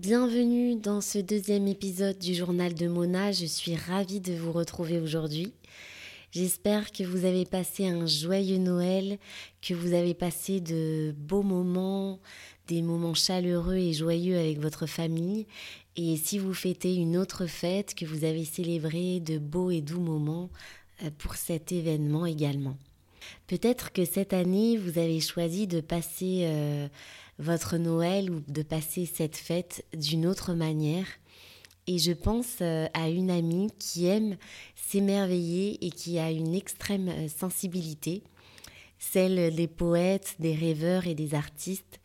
Bienvenue dans ce deuxième épisode du journal de Mona. Je suis ravie de vous retrouver aujourd'hui. J'espère que vous avez passé un joyeux Noël, que vous avez passé de beaux moments, des moments chaleureux et joyeux avec votre famille. Et si vous fêtez une autre fête, que vous avez célébré de beaux et doux moments euh, pour cet événement également. Peut-être que cette année, vous avez choisi de passer euh, votre Noël ou de passer cette fête d'une autre manière. Et je pense euh, à une amie qui aime s'émerveiller et qui a une extrême euh, sensibilité, celle des poètes, des rêveurs et des artistes.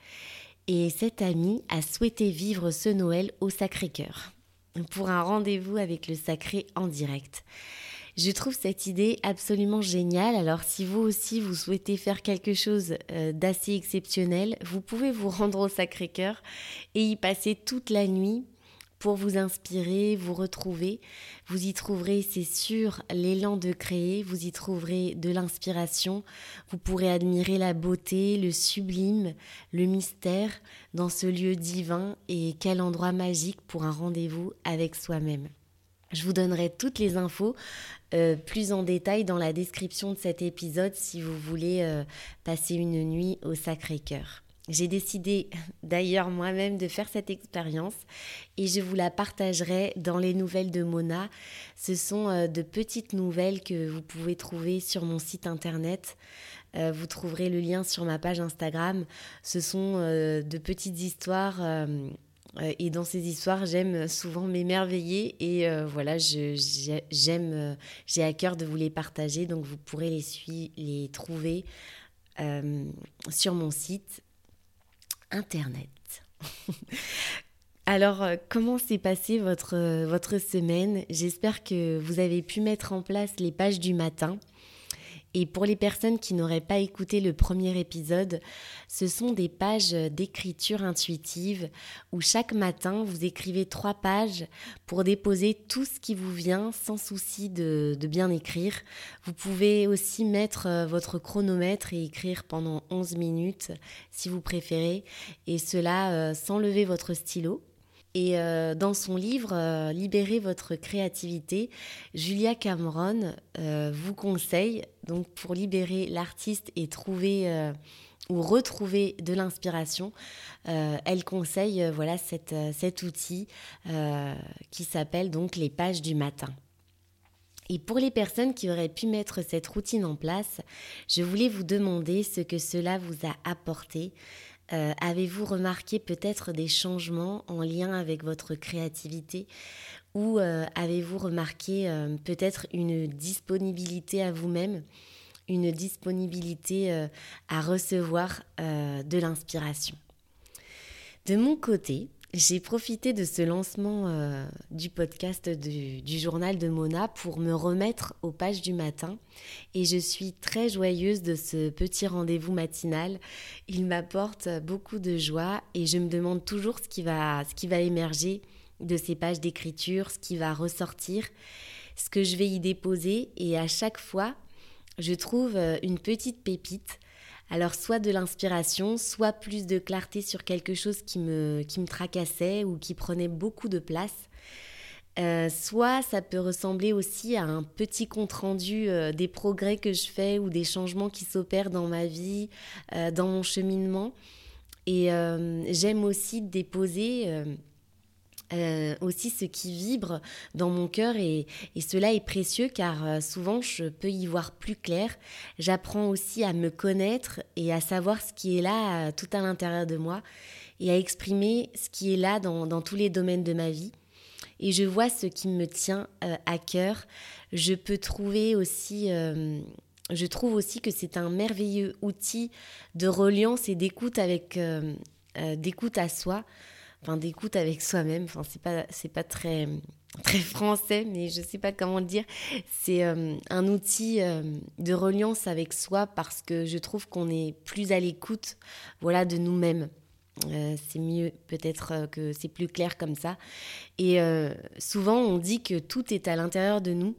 Et cette amie a souhaité vivre ce Noël au Sacré-Cœur pour un rendez-vous avec le Sacré en direct. Je trouve cette idée absolument géniale. Alors si vous aussi vous souhaitez faire quelque chose euh, d'assez exceptionnel, vous pouvez vous rendre au Sacré-Cœur et y passer toute la nuit pour vous inspirer, vous retrouver. Vous y trouverez, c'est sûr, l'élan de créer, vous y trouverez de l'inspiration, vous pourrez admirer la beauté, le sublime, le mystère dans ce lieu divin et quel endroit magique pour un rendez-vous avec soi-même. Je vous donnerai toutes les infos euh, plus en détail dans la description de cet épisode si vous voulez euh, passer une nuit au Sacré-Cœur. J'ai décidé d'ailleurs moi-même de faire cette expérience et je vous la partagerai dans les nouvelles de Mona. Ce sont euh, de petites nouvelles que vous pouvez trouver sur mon site internet. vous trouverez le lien sur ma page Instagram. Ce sont de petites histoires et dans ces histoires, j'aime souvent m'émerveiller et euh, voilà, euh, j'ai à cœur de vous les partager. Donc vous pourrez les, les trouver sur mon site internet. Alors, comment s'est passée votre, votre semaine? J'espère que vous avez pu mettre en place les pages du matin. Et pour les personnes qui n'auraient pas écouté le premier épisode, ce sont des pages d'écriture intuitive où chaque matin vous écrivez trois pages pour déposer tout ce qui vous vient sans souci de, bien écrire. Vous pouvez aussi mettre euh, votre chronomètre et écrire pendant 11 minutes si vous préférez, et cela euh, sans lever votre stylo. Et euh, dans son livre euh, Libérez votre créativité, Julia Cameron euh, vous conseille, donc pour libérer l'artiste et trouver ou retrouver de l'inspiration, elle conseille voilà cet, cet outil qui s'appelle donc les pages du matin. Et pour les personnes qui auraient pu mettre cette routine en place, je voulais vous demander ce que cela vous a apporté, euh, avez-vous remarqué peut-être des changements en lien avec votre créativité ou euh, avez-vous remarqué euh, peut-être une disponibilité à vous-même, une disponibilité à recevoir de l'inspiration? De mon côté, j'ai profité de ce lancement euh, du podcast du, journal de Mona pour me remettre aux pages du matin et je suis très joyeuse de ce petit rendez-vous matinal. Il m'apporte beaucoup de joie et je me demande toujours ce qui va, émerger de ces pages d'écriture, ce qui va ressortir, ce que je vais y déposer et à chaque fois, je trouve euh, une petite pépite alors soit de l'inspiration, soit plus de clarté sur quelque chose qui me, qui me tracassait ou qui prenait beaucoup de place. Euh, soit ça peut ressembler aussi à un petit compte-rendu euh, des progrès que je fais ou des changements qui s'opèrent dans ma vie, euh, dans mon cheminement. Et j'aime aussi déposer euh, aussi ce qui vibre dans mon cœur et, cela est précieux car euh, souvent je peux y voir plus clair. J'apprends aussi à me connaître et à savoir ce qui est là euh, tout à l'intérieur de moi et à exprimer ce qui est là dans, tous les domaines de ma vie. Et je vois ce qui me tient à cœur. Je peux trouver aussi... je trouve aussi que c'est un merveilleux outil de reliance et d'écoute avec d'écoute à soi enfin d'écoute avec soi-même. Enfin c'est pas c'est pas très très français, mais je sais pas comment le dire. C'est euh, un outil euh, de reliance avec soi parce que je trouve qu'on est plus à l'écoute, voilà, de nous-mêmes. Euh, c'est mieux peut-être que c'est plus clair comme ça. Et souvent on dit que tout est à l'intérieur de nous.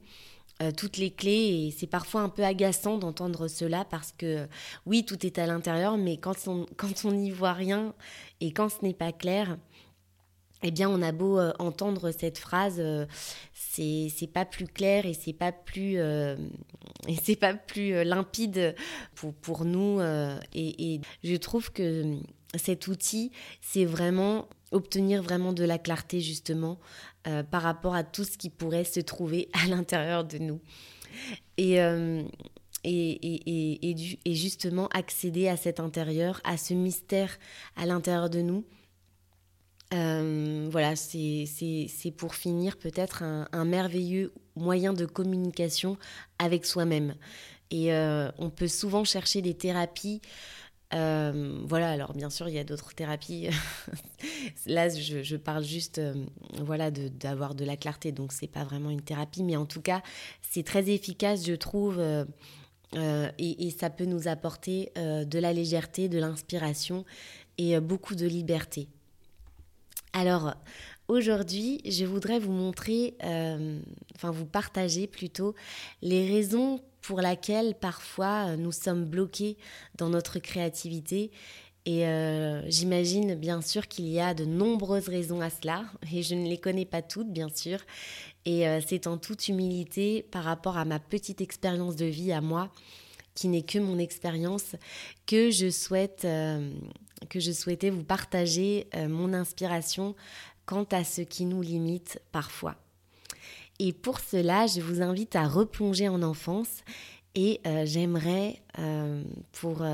toutes les clés et c'est parfois un peu agaçant d'entendre cela parce que oui tout est à l'intérieur mais quand on quand on n'y voit rien et quand ce n'est pas clair eh bien, on a beau euh, entendre cette phrase, euh, c'est pas plus clair et c'est pas plus euh, et c'est pas plus limpide pour, pour nous. Et, et, je trouve que cet outil, c'est vraiment obtenir vraiment de la clarté justement par rapport à tout ce qui pourrait se trouver à l'intérieur de nous. Et, et, et, et, justement accéder à cet intérieur, à ce mystère à l'intérieur de nous euh, voilà, c'est pour finir peut-être un, merveilleux moyen de communication avec soi-même. Et euh, on peut souvent chercher des thérapies. Euh, voilà, alors bien sûr, il y a d'autres thérapies. Là, je, parle juste voilà, d'avoir de, la clarté, donc c'est pas vraiment une thérapie, mais en tout cas, c'est très efficace, je trouve. et, ça peut nous apporter de la légèreté, de l'inspiration et beaucoup de liberté. Alors, aujourd'hui, je voudrais vous montrer, euh, enfin vous partager plutôt, les raisons pour lesquelles parfois euh, nous sommes bloqués dans notre créativité. Et euh, j'imagine bien sûr qu'il y a de nombreuses raisons à cela, et je ne les connais pas toutes, bien sûr. Et c'est en toute humilité par rapport à ma petite expérience de vie à moi, qui n'est que mon expérience, que je souhaite que je souhaitais vous partager euh, mon inspiration quant à ce qui nous limite parfois. Et pour cela, je vous invite à replonger en enfance et euh, j'aimerais, euh, pour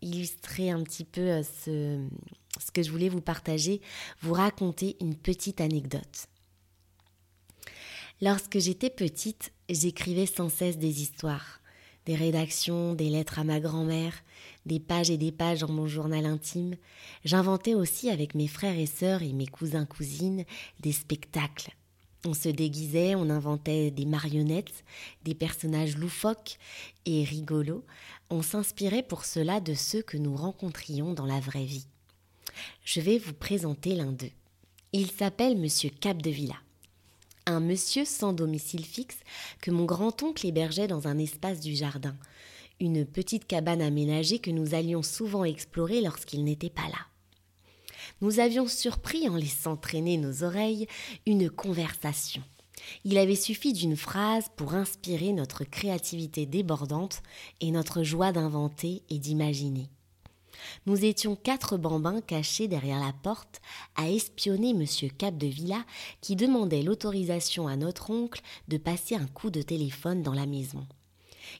illustrer un petit peu ce que je voulais vous partager, vous raconter une petite anecdote. Lorsque j'étais petite, j'écrivais sans cesse des histoires des rédactions, des lettres à ma grand-mère, des pages et des pages dans mon journal intime. J'inventais aussi avec mes frères et sœurs et mes cousins cousines des spectacles. On se déguisait, on inventait des marionnettes, des personnages loufoques et rigolos. On s'inspirait pour cela de ceux que nous rencontrions dans la vraie vie. Je vais vous présenter l'un d'eux. Il s'appelle Monsieur Capdevilla un monsieur sans domicile fixe que mon grand-oncle hébergeait dans un espace du jardin, une petite cabane aménagée que nous allions souvent explorer lorsqu'il n'était pas là. Nous avions surpris, en laissant traîner nos oreilles, une conversation. Il avait suffi d'une phrase pour inspirer notre créativité débordante et notre joie d'inventer et d'imaginer. Nous étions quatre bambins cachés derrière la porte à espionner M. Capdevilla qui demandait l'autorisation à notre oncle de passer un coup de téléphone dans la maison.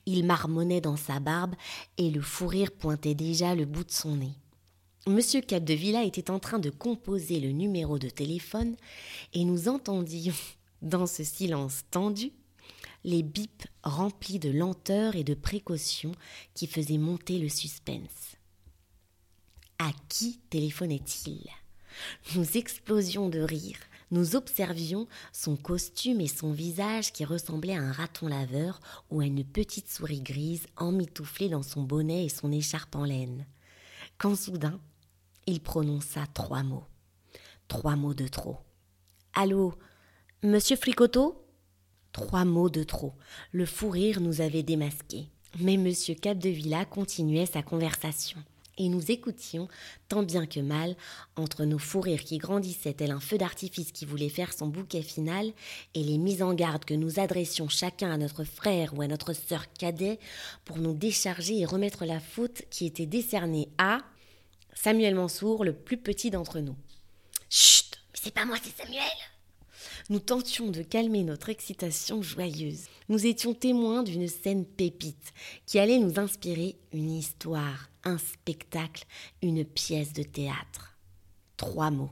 Il marmonnait dans sa barbe et le fou rire pointait déjà le bout de son nez. Monsieur Capdevilla était en train de composer le numéro de téléphone et nous entendions, dans ce silence tendu, les bips remplis de lenteur et de précaution qui faisaient monter le suspense. À qui téléphonait-il? Nous explosions de rire. Nous observions son costume et son visage qui ressemblait à un raton laveur ou à une petite souris grise emmitouflée dans son bonnet et son écharpe en laine. Quand soudain, il prononça trois mots. Trois mots de trop. Allô, monsieur Fricoteau Trois mots de trop. Le fou rire nous avait démasqués. Mais monsieur Capdevilla continuait sa conversation et nous écoutions, tant bien que mal, entre nos fous rires qui grandissaient tel un feu d'artifice qui voulait faire son bouquet final, et les mises en garde que nous adressions chacun à notre frère ou à notre sœur cadet pour nous décharger et remettre la faute qui était décernée à Samuel Mansour, le plus petit d'entre nous. Chut, mais c'est pas moi, c'est Samuel nous tentions de calmer notre excitation joyeuse. Nous étions témoins d'une scène pépite qui allait nous inspirer une histoire, un spectacle, une pièce de théâtre. Trois mots.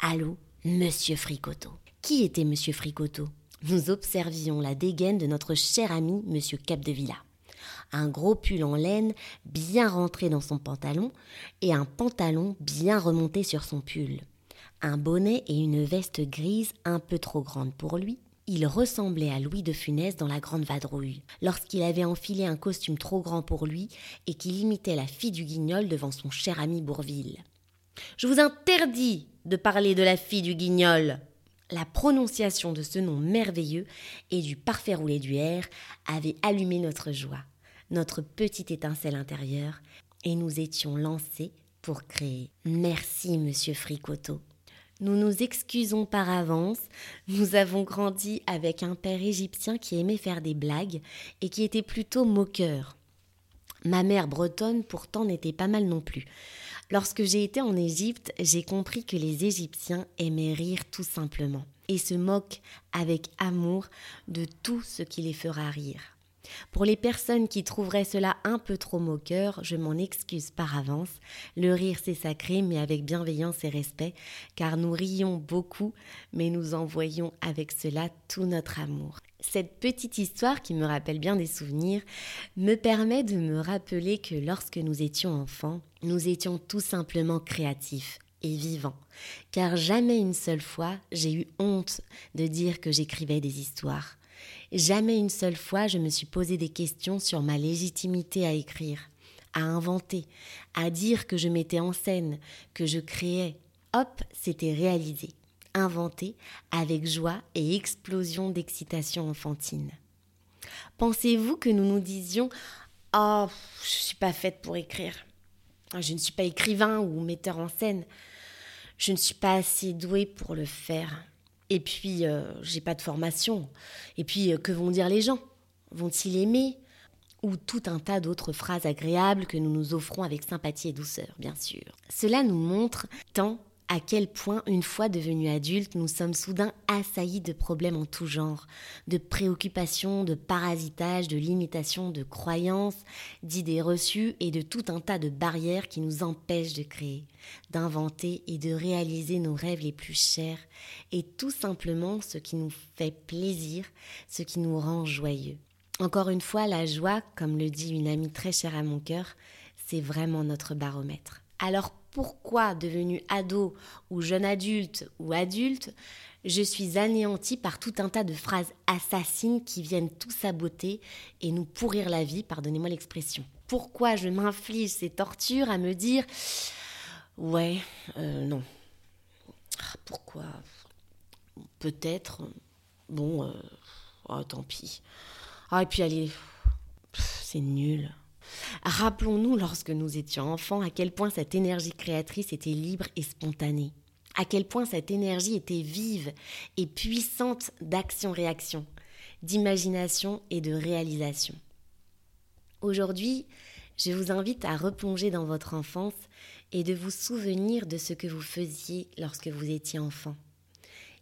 Allô, Monsieur Fricoteau. Qui était Monsieur Fricoteau? Nous observions la dégaine de notre cher ami Monsieur Capdevilla. Un gros pull en laine bien rentré dans son pantalon et un pantalon bien remonté sur son pull un bonnet et une veste grise un peu trop grande pour lui, il ressemblait à Louis de Funès dans la Grande Vadrouille, lorsqu'il avait enfilé un costume trop grand pour lui et qu'il imitait la fille du guignol devant son cher ami Bourville. Je vous interdis de parler de la fille du guignol. La prononciation de ce nom merveilleux et du parfait roulé du R avait allumé notre joie, notre petite étincelle intérieure, et nous étions lancés pour créer. Merci, monsieur Fricoteau. Nous nous excusons par avance. Nous avons grandi avec un père égyptien qui aimait faire des blagues et qui était plutôt moqueur. Ma mère bretonne pourtant n'était pas mal non plus. Lorsque j'ai été en Égypte, j'ai compris que les Égyptiens aimaient rire tout simplement et se moquent avec amour de tout ce qui les fera rire. Pour les personnes qui trouveraient cela un peu trop moqueur, je m'en excuse par avance. Le rire c'est sacré, mais avec bienveillance et respect, car nous rions beaucoup, mais nous envoyons avec cela tout notre amour. Cette petite histoire qui me rappelle bien des souvenirs me permet de me rappeler que lorsque nous étions enfants, nous étions tout simplement créatifs et vivants, car jamais une seule fois j'ai eu honte de dire que j'écrivais des histoires. Jamais une seule fois je me suis posé des questions sur ma légitimité à écrire, à inventer, à dire que je mettais en scène, que je créais. Hop, c'était réalisé, inventé avec joie et explosion d'excitation enfantine. Pensez-vous que nous nous disions Oh, je suis pas faite pour écrire. Je ne suis pas écrivain ou metteur en scène. Je ne suis pas assez douée pour le faire. Et puis, euh, j'ai pas de formation. Et puis, euh, que vont dire les gens? Vont-ils aimer? Ou tout un tas d'autres phrases agréables que nous nous offrons avec sympathie et douceur, bien sûr. Cela nous montre tant à quel point, une fois devenus adultes, nous sommes soudain assaillis de problèmes en tout genre, de préoccupations, de parasitage, de limitations, de croyances, d'idées reçues et de tout un tas de barrières qui nous empêchent de créer, d'inventer et de réaliser nos rêves les plus chers, et tout simplement ce qui nous fait plaisir, ce qui nous rend joyeux. Encore une fois, la joie, comme le dit une amie très chère à mon cœur, c'est vraiment notre baromètre. Alors pourquoi, devenu ado ou jeune adulte ou adulte, je suis anéantie par tout un tas de phrases assassines qui viennent tout saboter et nous pourrir la vie, pardonnez-moi l'expression. Pourquoi je m'inflige ces tortures à me dire Ouais, euh, non. Ah, pourquoi? Peut-être. Bon, euh, oh, tant pis. Ah, et puis allez, c'est nul. Rappelons-nous lorsque nous étions enfants à quel point cette énergie créatrice était libre et spontanée, à quel point cette énergie était vive et puissante d'action-réaction, d'imagination et de réalisation. Aujourd'hui, je vous invite à replonger dans votre enfance et de vous souvenir de ce que vous faisiez lorsque vous étiez enfant.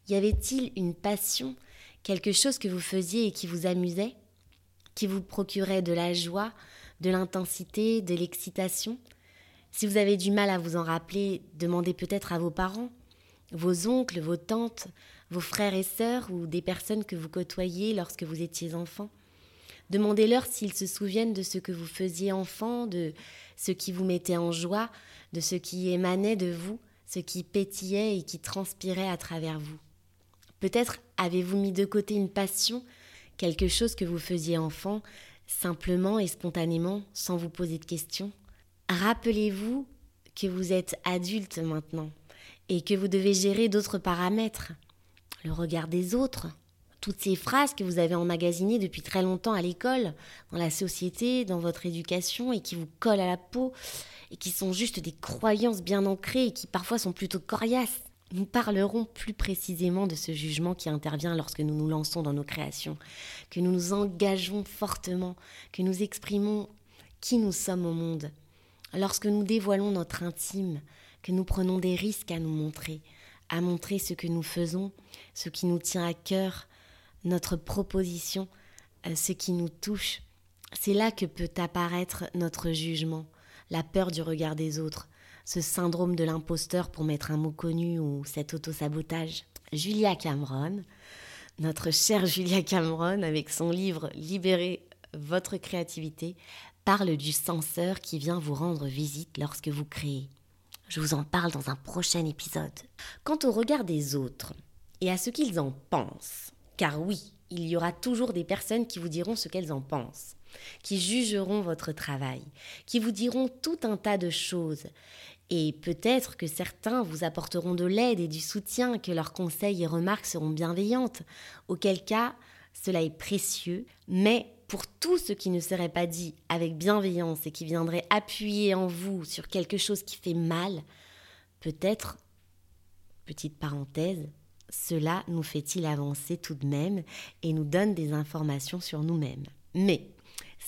Y avait-il une passion, quelque chose que vous faisiez et qui vous amusait, qui vous procurait de la joie, de l'intensité, de l'excitation. Si vous avez du mal à vous en rappeler, demandez peut-être à vos parents, vos oncles, vos tantes, vos frères et sœurs ou des personnes que vous côtoyez lorsque vous étiez enfant. Demandez-leur s'ils se souviennent de ce que vous faisiez enfant, de ce qui vous mettait en joie, de ce qui émanait de vous, ce qui pétillait et qui transpirait à travers vous. Peut-être avez-vous mis de côté une passion, quelque chose que vous faisiez enfant, simplement et spontanément, sans vous poser de questions. Rappelez-vous que vous êtes adulte maintenant et que vous devez gérer d'autres paramètres. Le regard des autres, toutes ces phrases que vous avez emmagasinées depuis très longtemps à l'école, dans la société, dans votre éducation et qui vous collent à la peau et qui sont juste des croyances bien ancrées et qui parfois sont plutôt coriaces. Nous parlerons plus précisément de ce jugement qui intervient lorsque nous nous lançons dans nos créations, que nous nous engageons fortement, que nous exprimons qui nous sommes au monde, lorsque nous dévoilons notre intime, que nous prenons des risques à nous montrer, à montrer ce que nous faisons, ce qui nous tient à cœur, notre proposition, euh, ce qui nous touche. C'est là que peut apparaître notre jugement, la peur du regard des autres, ce syndrome de l'imposteur pour mettre un mot connu ou cet autosabotage. Julia Cameron, notre chère Julia Cameron, avec son livre Libérez votre créativité, parle du censeur qui vient vous rendre visite lorsque vous créez. Je vous en parle dans un prochain épisode. Quant au regard des autres et à ce qu'ils en pensent, car oui, il y aura toujours des personnes qui vous diront ce qu'elles en pensent, qui jugeront votre travail, qui vous diront tout un tas de choses, et peut-être que certains vous apporteront de l'aide et du soutien, que leurs conseils et remarques seront bienveillantes, auquel cas cela est précieux, mais pour tout ce qui ne serait pas dit avec bienveillance et qui viendrait appuyer en vous sur quelque chose qui fait mal, peut-être petite parenthèse, cela nous fait-il avancer tout de même et nous donne des informations sur nous-mêmes. Mais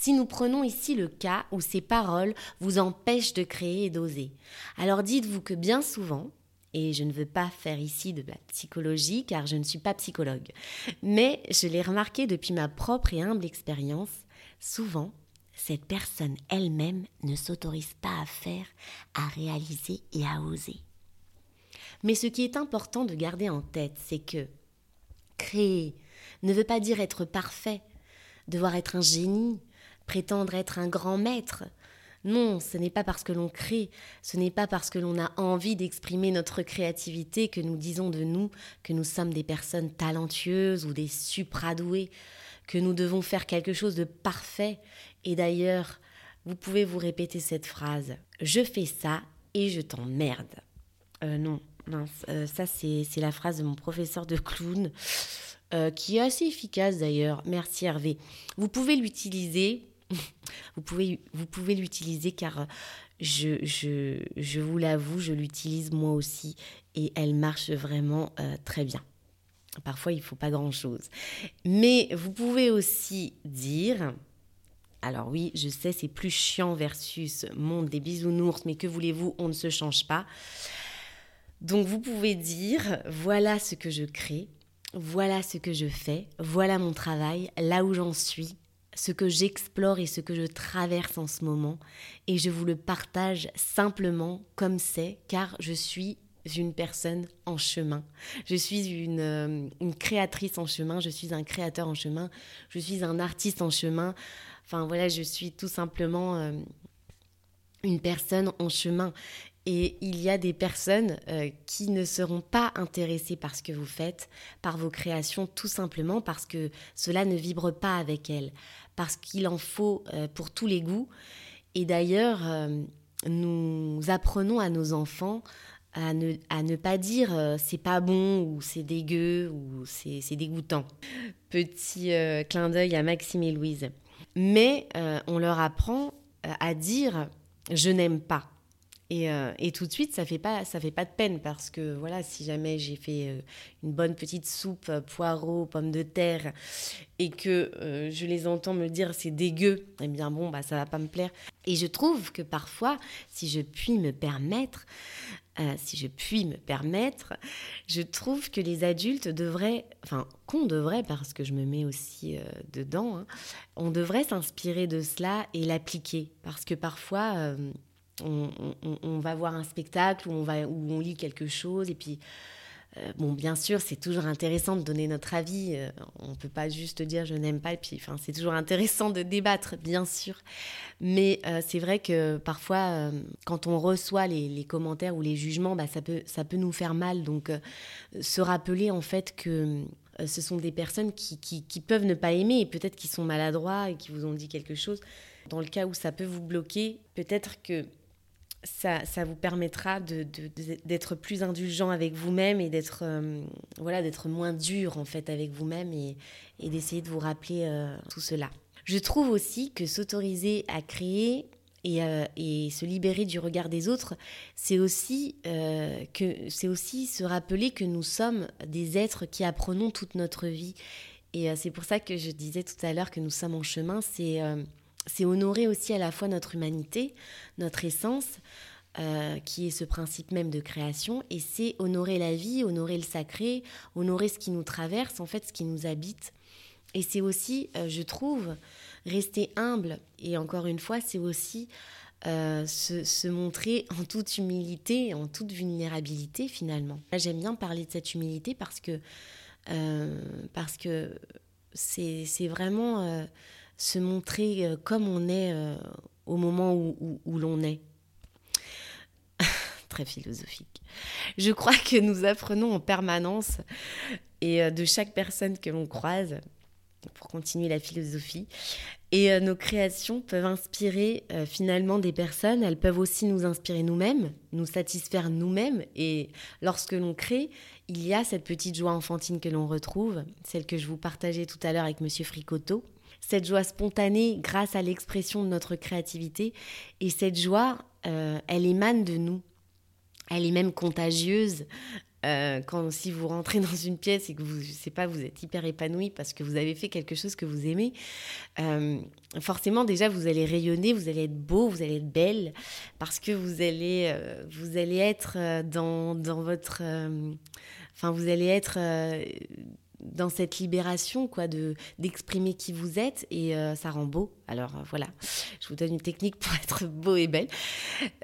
si nous prenons ici le cas où ces paroles vous empêchent de créer et d'oser, alors dites-vous que bien souvent, et je ne veux pas faire ici de la psychologie car je ne suis pas psychologue, mais je l'ai remarqué depuis ma propre et humble expérience, souvent, cette personne elle-même ne s'autorise pas à faire, à réaliser et à oser. Mais ce qui est important de garder en tête, c'est que créer ne veut pas dire être parfait, devoir être un génie, prétendre être un grand maître. Non, ce n'est pas parce que l'on crée, ce n'est pas parce que l'on a envie d'exprimer notre créativité que nous disons de nous que nous sommes des personnes talentueuses ou des supradoués, que nous devons faire quelque chose de parfait. Et d'ailleurs, vous pouvez vous répéter cette phrase Je fais ça et je t'emmerde. Euh, non, non, euh, ça c'est la phrase de mon professeur de clown, euh, qui est assez efficace d'ailleurs. Merci Hervé. Vous pouvez l'utiliser. Vous pouvez, vous pouvez l'utiliser car je, je, je vous l'avoue, je l'utilise moi aussi et elle marche vraiment euh, très bien. Parfois, il ne faut pas grand-chose. Mais vous pouvez aussi dire, alors oui, je sais, c'est plus chiant versus monde des bisounours, mais que voulez-vous, on ne se change pas. Donc vous pouvez dire, voilà ce que je crée, voilà ce que je fais, voilà mon travail, là où j'en suis, ce que j'explore et ce que je traverse en ce moment, et je vous le partage simplement comme c'est, car je suis une personne en chemin. Je suis une, euh, créatrice en chemin, je suis un créateur en chemin, je suis un artiste en chemin. Enfin voilà, je suis tout simplement euh, une personne en chemin. Et il y a des personnes euh, qui ne seront pas intéressées par ce que vous faites, par vos créations, tout simplement parce que cela ne vibre pas avec elles, parce qu'il en faut euh, pour tous les goûts. Et d'ailleurs, euh, nous apprenons à nos enfants à ne, à ne pas dire c'est pas bon ou c'est dégueu ou c'est dégoûtant. Petit clin d'œil à Maxime et Louise. Mais on leur apprend à dire je n'aime pas. Euh, et, tout de suite, ça fait pas, ça fait pas de peine parce que voilà, si jamais j'ai fait euh, une bonne petite soupe euh, poireaux, pommes de terre et que je les entends me dire c'est dégueu, eh bien bon, bah ça va pas me plaire. Et je trouve que parfois, si je puis me permettre, si je puis me permettre, je trouve que les adultes devraient, enfin qu'on devrait, parce que je me mets aussi dedans, hein, on devrait s'inspirer de cela et l'appliquer parce que parfois on, va voir un spectacle où on, va, où on lit quelque chose. Et puis euh, bon bien sûr c'est toujours intéressant de donner notre avis. Euh, on ne peut pas juste dire je n'aime pas. Et puis enfin c'est toujours intéressant de débattre bien sûr. Mais euh, c'est vrai que parfois quand on reçoit les, commentaires ou les jugements bah, ça peut ça peut nous faire mal. Donc se rappeler en fait que ce sont des personnes qui, qui peuvent ne pas aimer et peut-être qui sont maladroits et qui vous ont dit quelque chose. Dans le cas où ça peut vous bloquer peut-être que ça, vous permettra d'être plus indulgent avec vous-même et d'être euh, voilà, d'être moins dur en fait avec vous-même et, d'essayer de vous rappeler euh, tout cela. Je trouve aussi que s'autoriser à créer et, euh, se libérer du regard des autres, c'est aussi, aussi se rappeler que nous sommes des êtres qui apprenons toute notre vie. Et c'est pour ça que je disais tout à l'heure que nous sommes en chemin, c'est c'est honorer aussi à la fois notre humanité, notre essence, euh, qui est ce principe même de création, et c'est honorer la vie, honorer le sacré, honorer ce qui nous traverse, en fait, ce qui nous habite. Et c'est aussi, euh, je trouve, rester humble, et encore une fois, c'est aussi euh, se, montrer en toute humilité, en toute vulnérabilité finalement. J'aime bien parler de cette humilité parce que parce que c'est vraiment se montrer euh, comme on est euh, au moment où, l'on est. Très philosophique. Je crois que nous apprenons en permanence et euh, de chaque personne que l'on croise, pour continuer la philosophie. Et nos créations peuvent inspirer finalement des personnes, elles peuvent aussi nous inspirer nous-mêmes, nous satisfaire nous-mêmes. Et lorsque l'on crée, il y a cette petite joie enfantine que l'on retrouve, celle que je vous partageais tout à l'heure avec Monsieur Fricoteau cette joie spontanée grâce à l'expression de notre créativité. Et cette joie, euh, elle émane de nous. Elle est même contagieuse. euh, quand si vous rentrez dans une pièce et que vous, je sais pas, vous êtes hyper épanoui parce que vous avez fait quelque chose que vous aimez, euh, forcément déjà vous allez rayonner, vous allez être beau, vous allez être belle parce que vous allez, vous allez être dans, dans votre, enfin vous allez être dans cette libération quoi de d'exprimer qui vous êtes. Et euh, ça rend beau. Alors euh, voilà. Je vous donne une technique pour être beau et belle.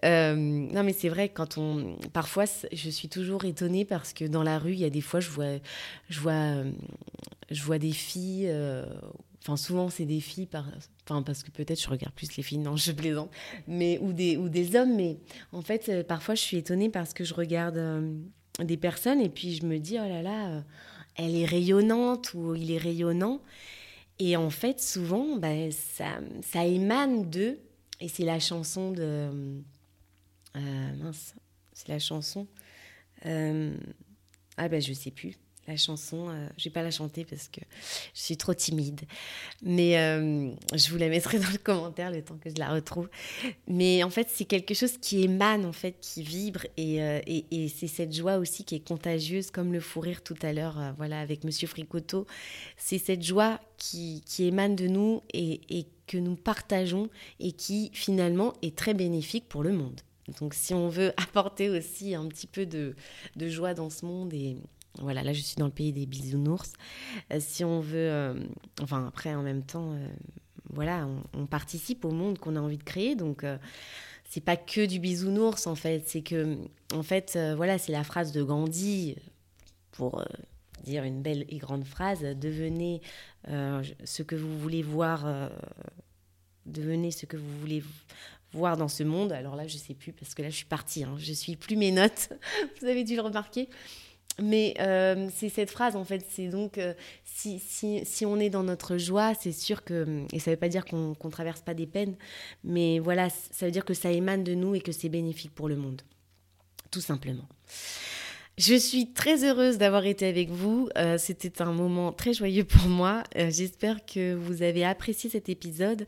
Euh, non mais c'est vrai quand on parfois je suis toujours étonnée parce que dans la rue il y a des fois je vois je vois je vois des filles Enfin, souvent, c'est des filles, parce que peut-être je regarde plus les filles, non, je plaisante, mais, ou, des, ou des hommes, mais en fait, parfois, je suis étonnée parce que je regarde des personnes et puis je me dis, oh là là, elle est rayonnante ou il est rayonnant. Et en fait, souvent, ben, ça, ça émane d'eux. Et c'est la chanson de. Euh, mince, c'est la chanson. Euh, ah ben, je sais plus la chanson. Euh, je vais pas la chanter parce que je suis trop timide. Mais euh, je vous la mettrai dans le commentaire le temps que je la retrouve. Mais en fait, c'est quelque chose qui émane, en fait, qui vibre. Et, euh, et, c'est cette joie aussi qui est contagieuse, comme le fou rire tout à l'heure, voilà, avec Monsieur Fricoteau. C'est cette joie qui, qui, émane de nous et, et que nous partageons et qui, finalement, est très bénéfique pour le monde. Donc, si on veut apporter aussi un petit peu de, de joie dans ce monde et, voilà, là je suis dans le pays des bisounours. Euh, si on veut, euh, enfin après en même temps, euh, voilà, on, participe au monde qu'on a envie de créer, donc c'est pas que du bisounours en fait, c'est que en fait voilà, c'est la phrase de Gandhi pour dire une belle et grande phrase devenez ce que vous voulez voir, devenez ce que vous voulez voir dans ce monde. Alors là, je sais plus parce que là, je suis partie. Hein. Je suis plus mes notes. Vous avez dû le remarquer. Mais euh, c'est cette phrase, en fait, c'est donc, euh, si, si, si, on est dans notre joie, c'est sûr que, et ça ne veut pas dire qu'on ne traverse pas des peines, mais voilà, ça veut dire que ça émane de nous et que c'est bénéfique pour le monde, tout simplement. Je suis très heureuse d'avoir été avec vous. Euh, c'était un moment très joyeux pour moi. Euh, j'espère que vous avez apprécié cet épisode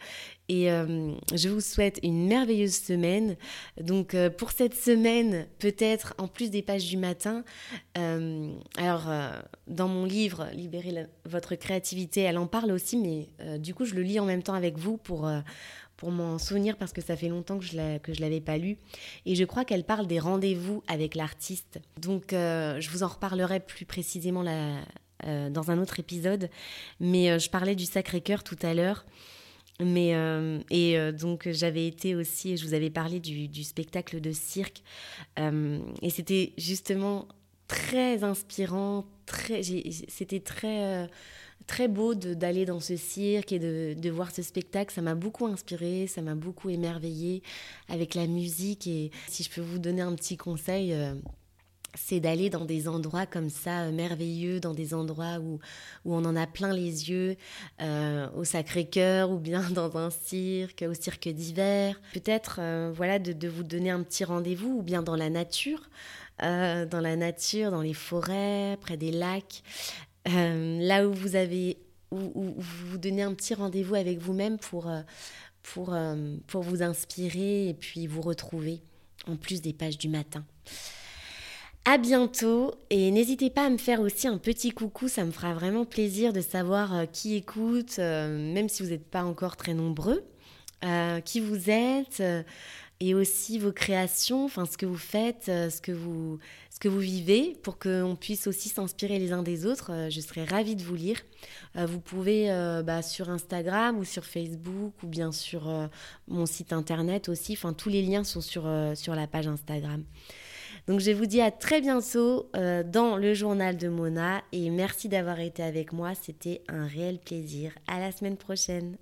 et euh, je vous souhaite une merveilleuse semaine. Donc pour cette semaine, peut-être en plus des pages du matin, alors dans mon livre Libérer votre créativité, elle en parle aussi, mais du coup je le lis en même temps avec vous pour pour m'en souvenir parce que ça fait longtemps que je ne l'avais pas lu. Et je crois qu'elle parle des rendez-vous avec l'artiste. Donc euh, je vous en reparlerai plus précisément euh, dans un autre épisode. Mais euh, je parlais du Sacré-Cœur tout à l'heure. Mais et donc j'avais été aussi, je vous avais parlé du, du spectacle de cirque et c'était justement très inspirant, très, c'était très très beau d'aller dans ce cirque et de, de voir ce spectacle. Ça m'a beaucoup inspiré, ça m'a beaucoup émerveillé avec la musique. Et si je peux vous donner un petit conseil, euh, c'est d'aller dans des endroits comme ça, euh, merveilleux, dans des endroits où, où on en a plein les yeux, euh, au Sacré-Cœur ou bien dans un cirque, au cirque d'hiver. Peut-être voilà, de, de, vous donner un petit rendez-vous ou bien dans la nature. dans la nature, dans les forêts, près des lacs, euh, là où vous avez où, vous donnez un petit rendez-vous avec vous-même pour, euh, pour, euh, pour vous inspirer et puis vous retrouver en plus des pages du matin. À bientôt et n'hésitez pas à me faire aussi un petit coucou, ça me fera vraiment plaisir de savoir qui écoute, même si vous n'êtes pas encore très nombreux, qui vous êtes et aussi vos créations, enfin ce que vous faites, ce que vous, que vous vivez, pour qu'on puisse aussi s'inspirer les uns des autres. Euh, je serais ravie de vous lire. Euh, vous pouvez euh, bah, sur Instagram ou sur Facebook ou bien sur mon site internet aussi. Enfin, tous les liens sont sur, sur la page Instagram. Donc je vous dis à très bientôt dans le journal de Mona et merci d'avoir été avec moi. C'était un réel plaisir. À la semaine prochaine.